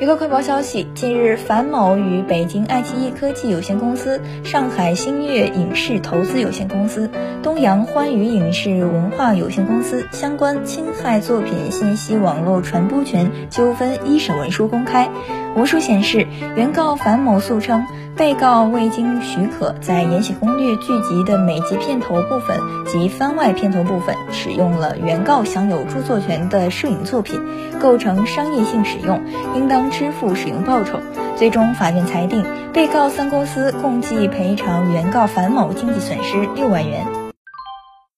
娱乐快报消息：近日，樊某与北京爱奇艺科技有限公司、上海星月影视投资有限公司、东阳欢娱影视文化有限公司相关侵害作品信息网络传播权纠纷一审文书公开。文书显示，原告樊某诉称，被告未经许可，在《延禧攻略》剧集的每集片头部分及番外片头部分使用了原告享有著作权的摄影作品，构成商业性使用，应当。支付使用报酬。最终，法院裁定被告三公司共计赔偿原告樊某经济损失六万元。